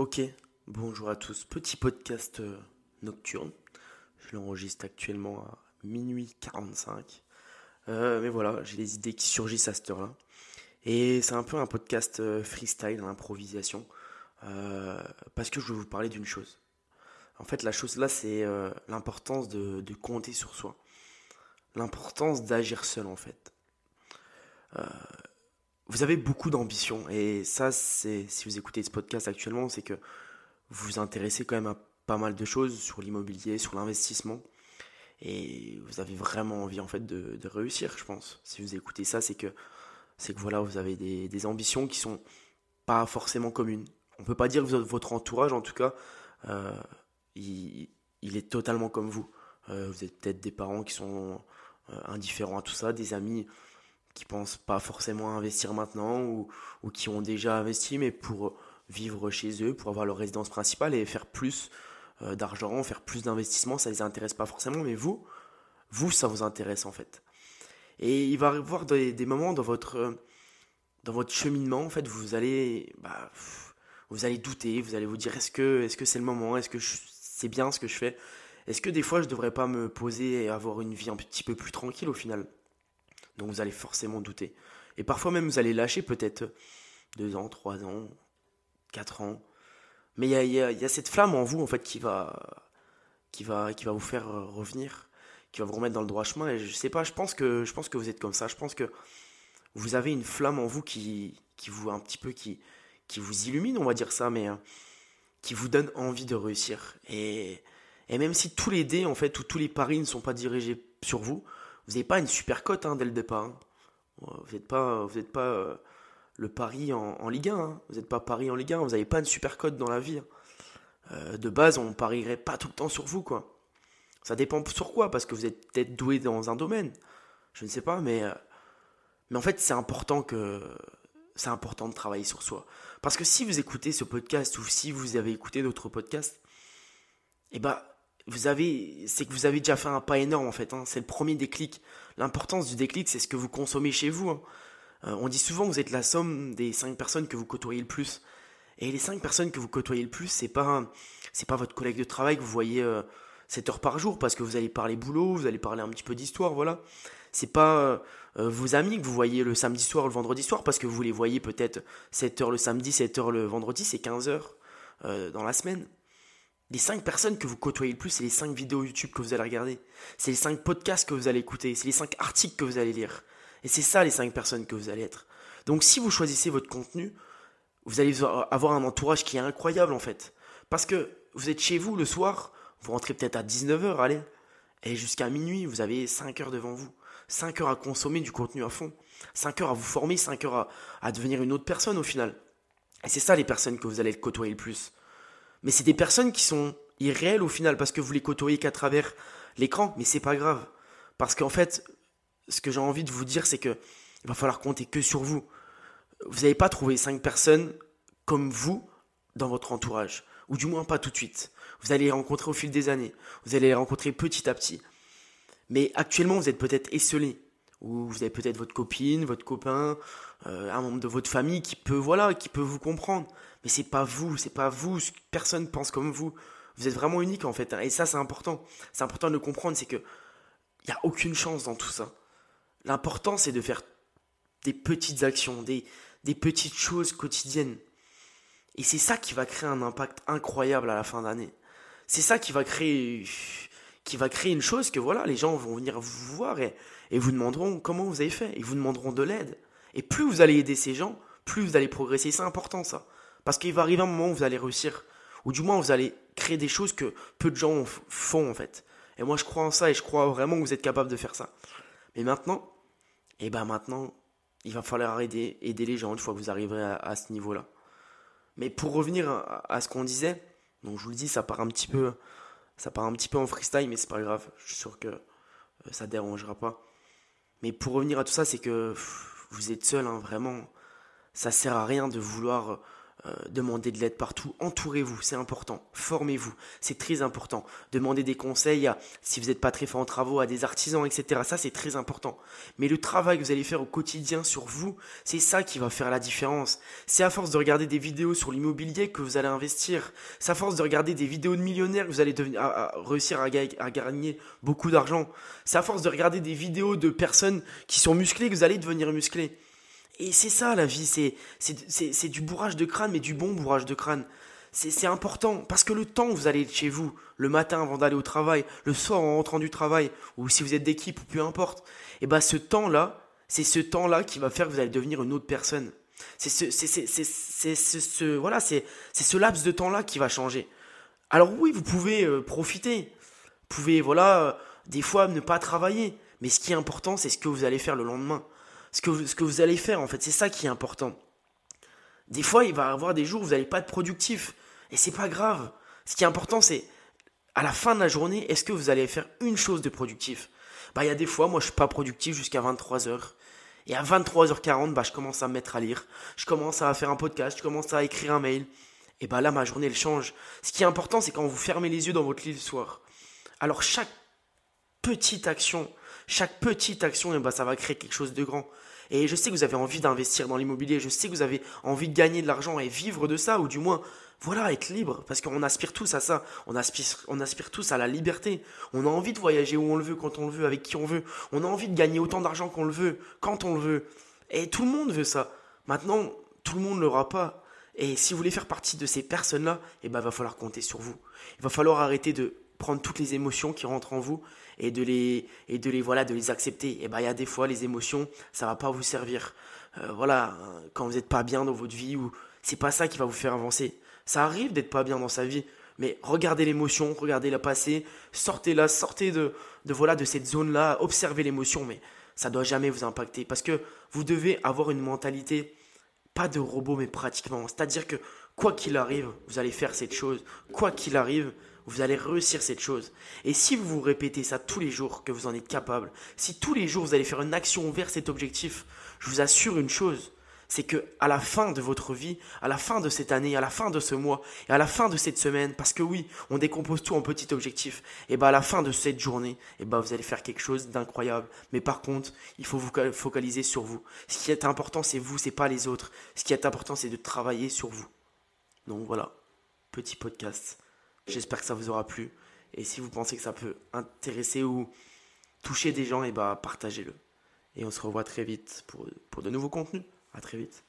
Ok, bonjour à tous. Petit podcast euh, nocturne. Je l'enregistre actuellement à minuit 45. Euh, mais voilà, j'ai des idées qui surgissent à cette heure-là. Et c'est un peu un podcast euh, freestyle, improvisation. parce que je vais vous parler d'une chose. En fait, la chose là, c'est l'importance de, de, compter sur soi. L'importance d'agir seul, en fait vous avez beaucoup d'ambition. Et ça, c'est si vous écoutez ce podcast actuellement, c'est que vous vous intéressez quand même à pas mal de choses sur l'immobilier, sur l'investissement. Et vous avez vraiment envie en fait de, réussir, je pense. Si vous écoutez ça, c'est que c'est que voilà, vous avez des, ambitions qui sont pas forcément communes. On peut pas dire que votre entourage, en tout cas, euh, il, est totalement comme vous. Euh, vous êtes peut-être des parents qui sont euh, indifférents à tout ça, des amis qui pensent pas forcément investir maintenant ou, ou qui ont déjà investi mais pour vivre chez eux, pour avoir leur résidence principale et faire plus euh, d'argent, faire plus d'investissements, ça les intéresse pas forcément, mais vous, vous, ça vous intéresse en fait. Et il va y avoir des, moments dans votre, dans votre cheminement, en fait, vous allez, bah, vous allez douter, vous allez vous dire est-ce que est-ce que c'est le moment, est-ce que c'est bien ce que je fais, est-ce que des fois je devrais pas me poser et avoir une vie un petit peu plus tranquille au final? Donc vous allez forcément douter. Et parfois même vous allez lâcher peut-être deux ans, trois ans, quatre ans. Mais il y a, cette flamme en vous en fait qui va, qui va, qui va vous faire revenir, qui va vous remettre dans le droit chemin. Et je sais pas, je pense que, je pense que vous êtes comme ça. Je pense que vous avez une flamme en vous qui, qui vous un petit peu qui, qui vous illumine, on va dire ça, mais euh, qui vous donne envie de réussir. Et, et même si tous les dés en fait ou tous les paris ne sont pas dirigés sur vous, vous n'avez pas une super cote hein, dès le départ. Hein. Vous n'êtes pas, vous pas euh, le pari en, Ligue 1. Hein. Vous n'êtes pas pari en Ligue 1. Vous n'avez pas une super cote dans la vie. Euh, de base, on parierait pas tout le temps sur vous, quoi. Ça dépend sur quoi, parce que vous êtes peut-être doué dans un domaine. Je ne sais pas, mais, euh, mais en fait, c'est important que c'est important de travailler sur soi. Parce que si vous écoutez ce podcast ou si vous avez écouté d'autres podcasts, eh ben, vous avez, c'est que vous avez déjà fait un pas énorme en fait. Hein. C'est le premier déclic. L'importance du déclic, c'est ce que vous consommez chez vous. Hein. Euh, on dit souvent que vous êtes la somme des cinq personnes que vous côtoyez le plus. Et les cinq personnes que vous côtoyez le plus, c'est pas, c'est pas votre collègue de travail que vous voyez euh, 7 heures par jour parce que vous allez parler boulot, vous allez parler un petit peu d'histoire, voilà. C'est pas euh, vos amis que vous voyez le samedi soir, le vendredi soir parce que vous les voyez peut-être 7 heures le samedi, 7 heures le vendredi, c'est 15 heures euh, dans la semaine. Les 5 personnes que vous côtoyez le plus, c'est les 5 vidéos YouTube que vous allez regarder. C'est les 5 podcasts que vous allez écouter. C'est les 5 articles que vous allez lire. Et c'est ça les 5 personnes que vous allez être. Donc si vous choisissez votre contenu, vous allez avoir un entourage qui est incroyable en fait. Parce que vous êtes chez vous le soir, vous rentrez peut-être à 19h, allez. Et jusqu'à minuit, vous avez 5 heures devant vous. 5 heures à consommer du contenu à fond. 5 heures à vous former, 5 heures à, à devenir une autre personne au final. Et c'est ça les personnes que vous allez côtoyer le plus mais c'est des personnes qui sont irréelles au final parce que vous les côtoyez qu'à travers l'écran, mais c'est pas grave. Parce qu'en fait, ce que j'ai envie de vous dire, c'est que il va falloir compter que sur vous. Vous n'avez pas trouvé cinq personnes comme vous dans votre entourage, ou du moins pas tout de suite. Vous allez les rencontrer au fil des années, vous allez les rencontrer petit à petit. Mais actuellement, vous êtes peut-être esselé, ou vous avez peut-être votre copine, votre copain, euh, un membre de votre famille qui peut, voilà, qui peut vous comprendre mais c'est pas vous, c'est pas vous, personne pense comme vous. Vous êtes vraiment unique en fait. Et ça, c'est important. C'est important de le comprendre, c'est que il n'y a aucune chance dans tout ça. L'important, c'est de faire des petites actions, des, des petites choses quotidiennes. Et c'est ça qui va créer un impact incroyable à la fin d'année. C'est ça qui va créer, qui va créer une chose que voilà, les gens vont venir vous voir et, vous demanderont comment vous avez fait. Ils vous demanderont de l'aide. Et plus vous allez aider ces gens, plus vous allez progresser. C'est important ça. Parce qu'il va arriver un moment où vous allez réussir, ou du moins vous allez créer des choses que peu de gens font en fait. Et moi je crois en ça et je crois vraiment que vous êtes capable de faire ça. Mais maintenant, et eh ben maintenant, il va falloir aider, aider les gens une fois que vous arriverez à, ce niveau-là. Mais pour revenir à, ce qu'on disait, donc je vous le dis, ça part un petit peu, ça part un petit peu en freestyle, mais c'est pas grave. Je suis sûr que euh, ça dérangera pas. Mais pour revenir à tout ça, c'est que vous êtes seul, hein, vraiment. Ça sert à rien de vouloir euh, demandez de l'aide partout, entourez-vous, c'est important, formez-vous, c'est très important. Demandez des conseils à, si vous n'êtes pas très fort en travaux, à des artisans, etc. Ça, c'est très important. Mais le travail que vous allez faire au quotidien sur vous, c'est ça qui va faire la différence. C'est à force de regarder des vidéos sur l'immobilier que vous allez investir. C'est à force de regarder des vidéos de millionnaires que vous allez devenir, réussir à, à gagner beaucoup d'argent. C'est à force de regarder des vidéos de personnes qui sont musclées que vous allez devenir musclé. Et c'est ça la vie, c'est, du bourrage de crâne, mais du bon bourrage de crâne. C'est, important, parce que le temps que vous allez chez vous, le matin avant d'aller au travail, le soir en rentrant du travail, ou si vous êtes d'équipe, ou peu importe, et eh ben ce temps-là, c'est ce temps-là qui va faire que vous allez devenir une autre personne. C'est ce, ce, voilà, c'est ce laps de temps-là qui va changer. Alors oui, vous pouvez euh, profiter, vous pouvez, voilà, euh, des fois ne pas travailler, mais ce qui est important, c'est ce que vous allez faire le lendemain ce que, ce que vous allez faire en fait. C'est ça qui est important. Des fois, il va y avoir des jours où vous n'allez pas être productif. Et c'est pas grave. Ce qui est important, c'est à la fin de la journée, est-ce que vous allez faire une chose de productif? Bah, il y a des fois, moi, je suis pas productif jusqu'à 23h. Et à 23h40, bah, je commence à me mettre à lire. Je commence à faire un podcast. Je commence à écrire un mail. Et bah là, ma journée, elle change. Ce qui est important, c'est quand vous fermez les yeux dans votre lit le soir. Alors, chaque petite action, chaque petite action, et eh ben, ça va créer quelque chose de grand. Et je sais que vous avez envie d'investir dans l'immobilier, je sais que vous avez envie de gagner de l'argent et vivre de ça, ou du moins, voilà, être libre, parce qu'on aspire tous à ça, on aspire, on aspire tous à la liberté, on a envie de voyager où on le veut, quand on le veut, avec qui on veut, on a envie de gagner autant d'argent qu'on le veut, quand on le veut, et tout le monde veut ça. Maintenant, tout le monde ne l'aura pas. Et si vous voulez faire partie de ces personnes-là, eh ben, va falloir compter sur vous. Il va falloir arrêter de prendre toutes les émotions qui rentrent en vous et de les et de les voilà de les accepter. Et ben il y a des fois les émotions ça va pas vous servir. Euh, voilà quand vous n'êtes pas bien dans votre vie ou c'est pas ça qui va vous faire avancer. Ça arrive d'être pas bien dans sa vie mais regardez l'émotion regardez la passé sortez là sortez de de voilà de cette zone là observez l'émotion mais ça doit jamais vous impacter. Parce que vous devez avoir une mentalité pas de robot mais pratiquement. C'est à dire que quoi qu'il arrive vous allez faire cette chose. Quoi qu'il arrive vous allez réussir cette chose. Et si vous vous répétez ça tous les jours, que vous en êtes capable, si tous les jours vous allez faire une action vers cet objectif, je vous assure une chose, c'est que à la fin de votre vie, à la fin de cette année, à la fin de ce mois et à la fin de cette semaine, parce que oui, on décompose tout en petits objectifs, et ben à la fin de cette journée, et ben vous allez faire quelque chose d'incroyable. Mais par contre, il faut vous focaliser sur vous. Ce qui est important, c'est vous, c'est pas les autres. Ce qui est important, c'est de travailler sur vous. Donc voilà, petit podcast. J'espère que ça vous aura plu. Et si vous pensez que ça peut intéresser ou toucher des gens, et eh bah ben, partagez-le. Et on se revoit très vite pour, pour de nouveaux contenus. À très vite.